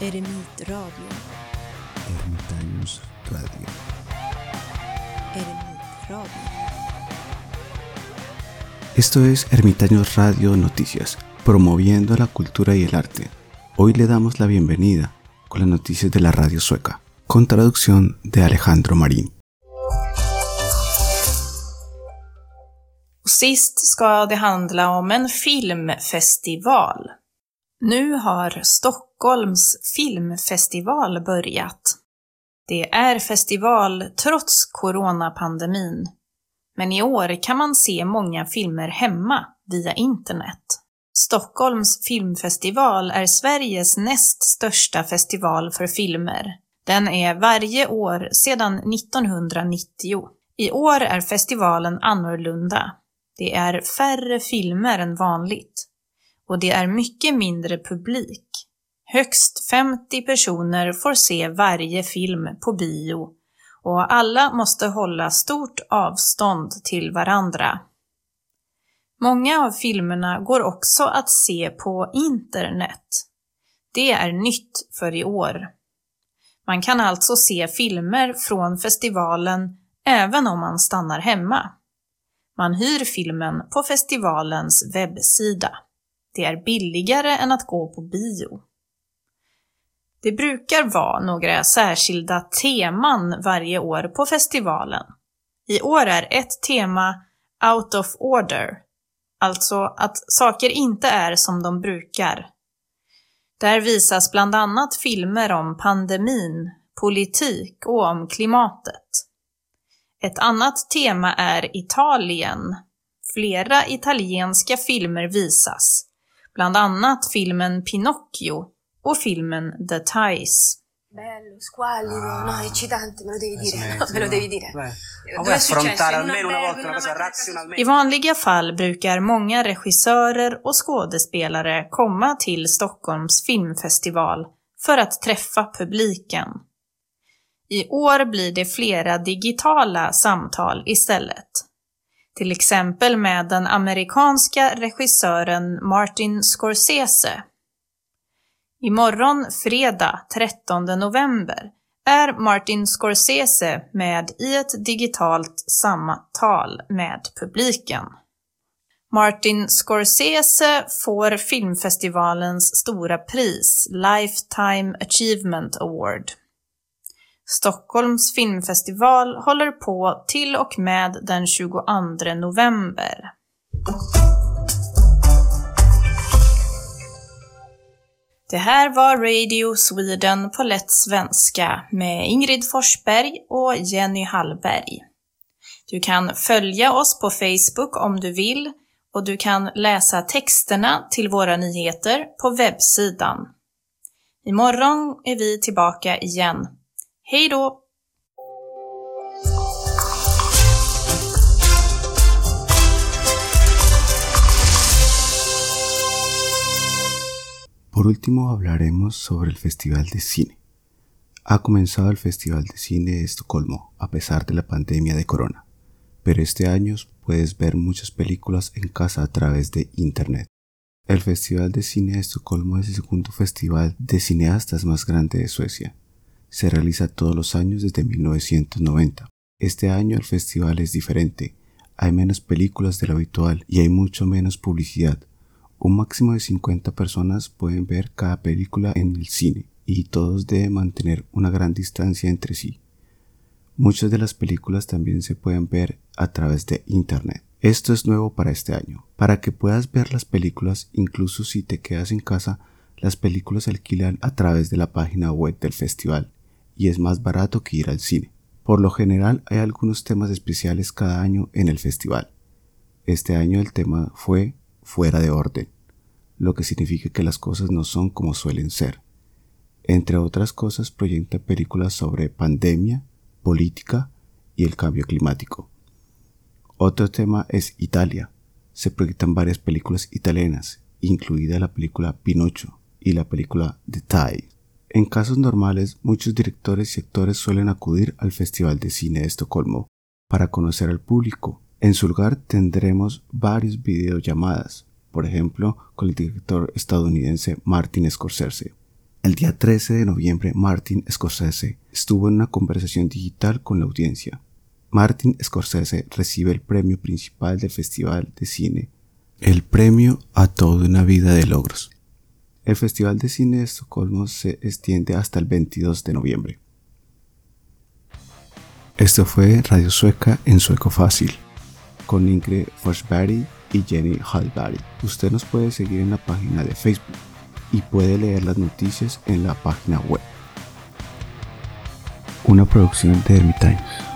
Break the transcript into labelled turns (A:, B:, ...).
A: Eremitradio.
B: Ermitaños Radio.
A: Eremitradio.
B: Esto es Ermitaños Radio Noticias, promoviendo la cultura y el arte. Hoy le damos la bienvenida con las noticias de la radio sueca, con traducción de Alejandro Marín.
C: Sist ska det handla om en filmfestival. Nu har Stockholms filmfestival börjat. Det är festival trots coronapandemin. Men i år kan man se många filmer hemma via internet. Stockholms filmfestival är Sveriges näst största festival för filmer. Den är varje år sedan 1990. I år är festivalen annorlunda. Det är färre filmer än vanligt. Och det är mycket mindre publik. Högst 50 personer får se varje film på bio och alla måste hålla stort avstånd till varandra. Många av filmerna går också att se på internet. Det är nytt för i år. Man kan alltså se filmer från festivalen även om man stannar hemma. Man hyr filmen på festivalens webbsida. Det är billigare än att gå på bio. Det brukar vara några särskilda teman varje år på festivalen. I år är ett tema out of order, alltså att saker inte är som de brukar. Där visas bland annat filmer om pandemin, politik och om klimatet. Ett annat tema är Italien. Flera italienska filmer visas, bland annat filmen Pinocchio och filmen The Ties.
D: Bello, squallido,
E: Ah.
D: no, eccitante, me lo devi
E: Eh,
D: dire, no, me lo devi dire.
E: Beh,
D: Dove
E: affrontare almeno una
D: albergo,
E: volta
D: in
E: una cosa
D: macchina
E: razionalmente?
C: I vanliga fall brukar många regissörer och skådespelare komma till Stockholms filmfestival för att träffa publiken. I år blir det flera digitala samtal istället. Till exempel med den amerikanska regissören Martin Scorsese. Imorgon, fredag 13 november, är Martin Scorsese med i ett digitalt samtal med publiken. Martin Scorsese får filmfestivalens stora pris, Lifetime Achievement Award. Stockholms filmfestival håller på till och med den 22 november. Det här var Radio Sweden på lätt svenska med Ingrid Forsberg och Jenny Hallberg. Du kan följa oss på Facebook om du vill och du kan läsa texterna till våra nyheter på webbsidan. Imorgon är vi tillbaka igen. Hej!
B: Por último hablaremos sobre el Festival de Cine. Ha comenzado el Festival de Cine de Estocolmo a pesar de la pandemia de corona, pero este año puedes ver muchas películas en casa a través de Internet. El Festival de Cine de Estocolmo es el segundo festival de cineastas más grande de Suecia. Se realiza todos los años desde 1990. Este año el festival es diferente, hay menos películas de lo habitual y hay mucho menos publicidad. Un máximo de 50 personas pueden ver cada película en el cine y todos deben mantener una gran distancia entre sí. Muchas de las películas también se pueden ver a través de Internet. Esto es nuevo para este año. Para que puedas ver las películas, incluso si te quedas en casa, las películas se alquilan a través de la página web del festival y es más barato que ir al cine. Por lo general hay algunos temas especiales cada año en el festival. Este año el tema fue fuera de orden, lo que significa que las cosas no son como suelen ser. Entre otras cosas proyecta películas sobre pandemia, política y el cambio climático. Otro tema es Italia. Se proyectan varias películas italianas, incluida la película Pinocho y la película The Tide. En casos normales, muchos directores y actores suelen acudir al Festival de Cine de Estocolmo para conocer al público. En su lugar tendremos varias videollamadas, por ejemplo, con el director estadounidense Martin Scorsese. El día 13 de noviembre, Martin Scorsese estuvo en una conversación digital con la audiencia. Martin Scorsese recibe el premio principal del Festival de Cine, el premio a toda una vida de logros. El Festival de Cine de Estocolmo se extiende hasta el 22 de noviembre. Esto fue Radio Sueca en Sueco Fácil, con Ingrid Forsberg y Jenny Hallberg. Usted nos puede seguir en la página de Facebook y puede leer las noticias en la página web. Una producción de Ermitaños.